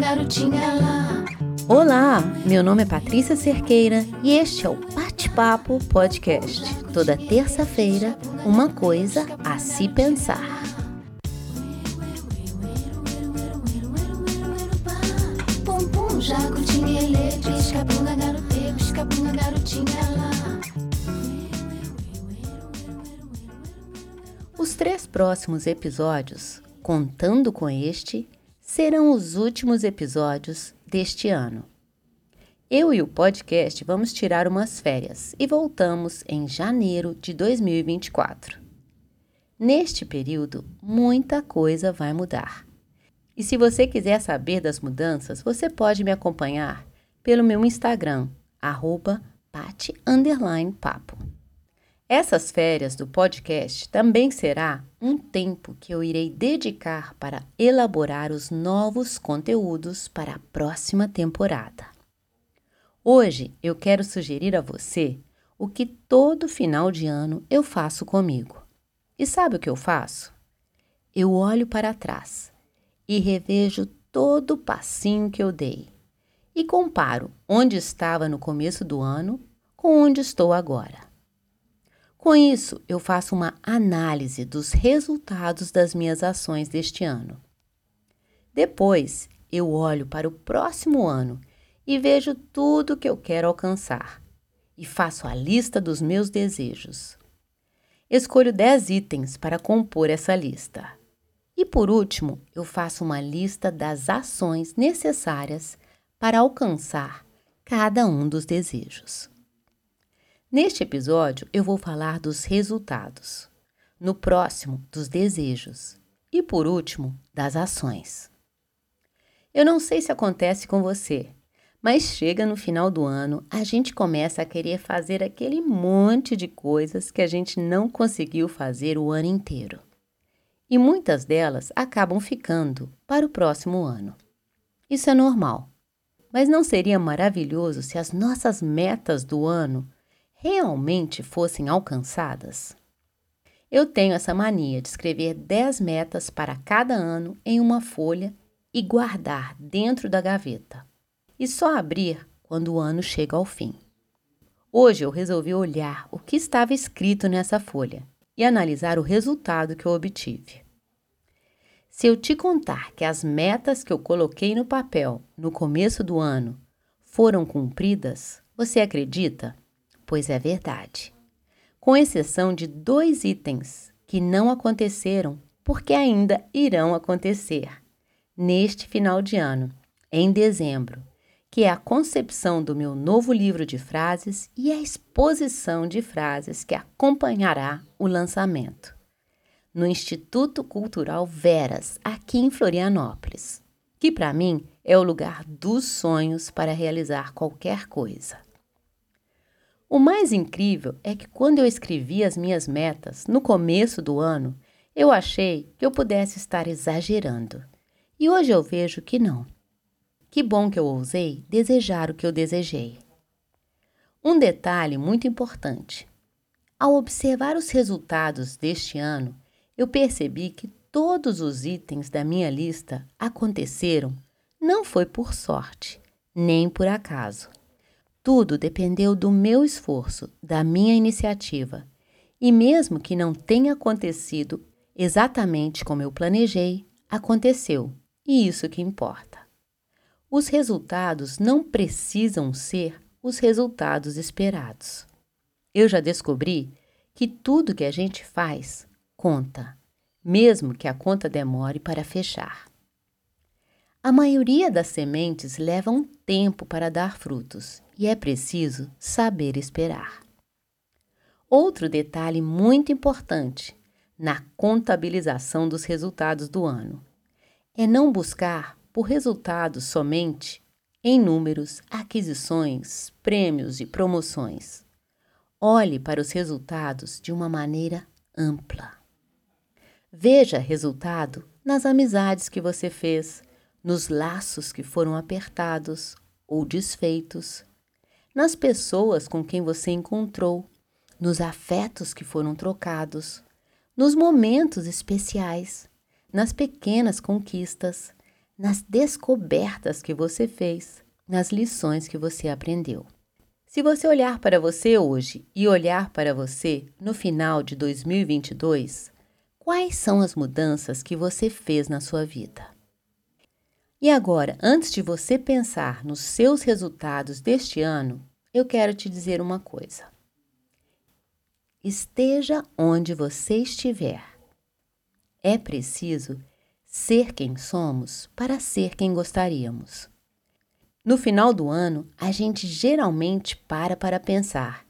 garotinha lá. Olá, meu nome é Patrícia Cerqueira e este é o Bate-Papo Podcast. Toda terça-feira, uma coisa a se pensar. Os três próximos episódios, contando com este, serão os últimos episódios deste ano. Eu e o podcast vamos tirar umas férias e voltamos em janeiro de 2024. Neste período, muita coisa vai mudar. E se você quiser saber das mudanças, você pode me acompanhar pelo meu Instagram, arroba. Essas férias do podcast também será um tempo que eu irei dedicar para elaborar os novos conteúdos para a próxima temporada. Hoje eu quero sugerir a você o que todo final de ano eu faço comigo. E sabe o que eu faço? Eu olho para trás e revejo todo o passinho que eu dei e comparo onde estava no começo do ano com onde estou agora. Com isso, eu faço uma análise dos resultados das minhas ações deste ano. Depois, eu olho para o próximo ano e vejo tudo que eu quero alcançar e faço a lista dos meus desejos. Escolho 10 itens para compor essa lista. E por último, eu faço uma lista das ações necessárias para alcançar cada um dos desejos. Neste episódio, eu vou falar dos resultados, no próximo, dos desejos e, por último, das ações. Eu não sei se acontece com você, mas chega no final do ano, a gente começa a querer fazer aquele monte de coisas que a gente não conseguiu fazer o ano inteiro. E muitas delas acabam ficando para o próximo ano. Isso é normal. Mas não seria maravilhoso se as nossas metas do ano realmente fossem alcançadas? Eu tenho essa mania de escrever 10 metas para cada ano em uma folha e guardar dentro da gaveta, e só abrir quando o ano chega ao fim. Hoje eu resolvi olhar o que estava escrito nessa folha e analisar o resultado que eu obtive. Se eu te contar que as metas que eu coloquei no papel no começo do ano foram cumpridas, você acredita? Pois é verdade. Com exceção de dois itens que não aconteceram, porque ainda irão acontecer neste final de ano, em dezembro, que é a concepção do meu novo livro de frases e a exposição de frases que acompanhará o lançamento no Instituto Cultural Veras, aqui em Florianópolis, que para mim é o lugar dos sonhos para realizar qualquer coisa. O mais incrível é que quando eu escrevi as minhas metas no começo do ano, eu achei que eu pudesse estar exagerando. E hoje eu vejo que não. Que bom que eu ousei desejar o que eu desejei. Um detalhe muito importante: ao observar os resultados deste ano, eu percebi que todos os itens da minha lista aconteceram não foi por sorte, nem por acaso. Tudo dependeu do meu esforço, da minha iniciativa. E mesmo que não tenha acontecido exatamente como eu planejei, aconteceu, e isso que importa. Os resultados não precisam ser os resultados esperados. Eu já descobri que tudo que a gente faz conta, mesmo que a conta demore para fechar. A maioria das sementes leva um tempo para dar frutos e é preciso saber esperar. Outro detalhe muito importante na contabilização dos resultados do ano é não buscar por resultados somente em números, aquisições, prêmios e promoções. Olhe para os resultados de uma maneira ampla. Veja resultado nas amizades que você fez, nos laços que foram apertados ou desfeitos, nas pessoas com quem você encontrou, nos afetos que foram trocados, nos momentos especiais, nas pequenas conquistas, nas descobertas que você fez, nas lições que você aprendeu. Se você olhar para você hoje e olhar para você no final de 2022, quais são as mudanças que você fez na sua vida? E agora, antes de você pensar nos seus resultados deste ano, eu quero te dizer uma coisa. Esteja onde você estiver. É preciso ser quem somos para ser quem gostaríamos. No final do ano, a gente geralmente para para pensar,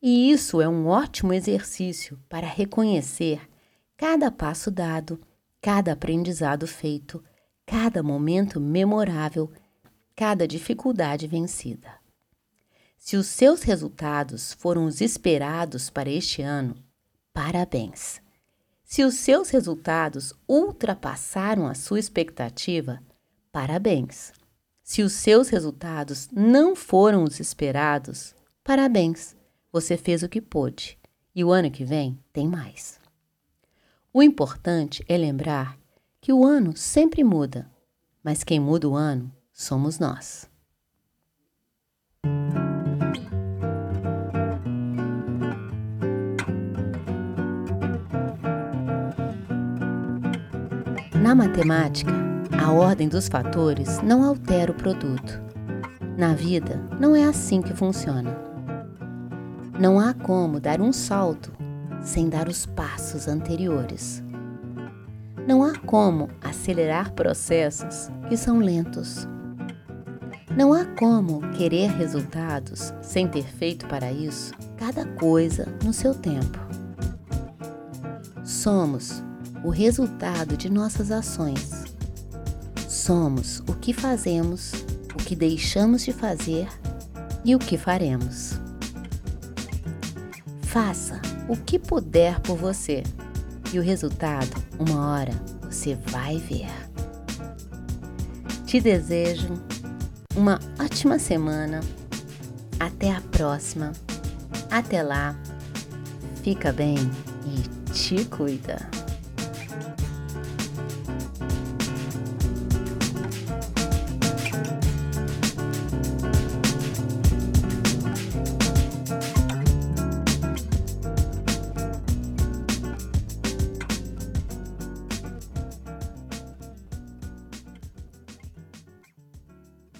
e isso é um ótimo exercício para reconhecer cada passo dado, cada aprendizado feito, cada momento memorável, cada dificuldade vencida. Se os seus resultados foram os esperados para este ano, parabéns! Se os seus resultados ultrapassaram a sua expectativa, parabéns. Se os seus resultados não foram os esperados, parabéns. Você fez o que pôde e o ano que vem tem mais. O importante é lembrar que o ano sempre muda, mas quem muda o ano somos nós. Na matemática, a ordem dos fatores não altera o produto. Na vida, não é assim que funciona. Não há como dar um salto sem dar os passos anteriores. Não há como acelerar processos que são lentos. Não há como querer resultados sem ter feito para isso cada coisa no seu tempo. Somos o resultado de nossas ações. Somos o que fazemos, o que deixamos de fazer e o que faremos. Faça o que puder por você e o resultado, uma hora, você vai ver. Te desejo uma ótima semana. Até a próxima. Até lá. Fica bem e te cuida.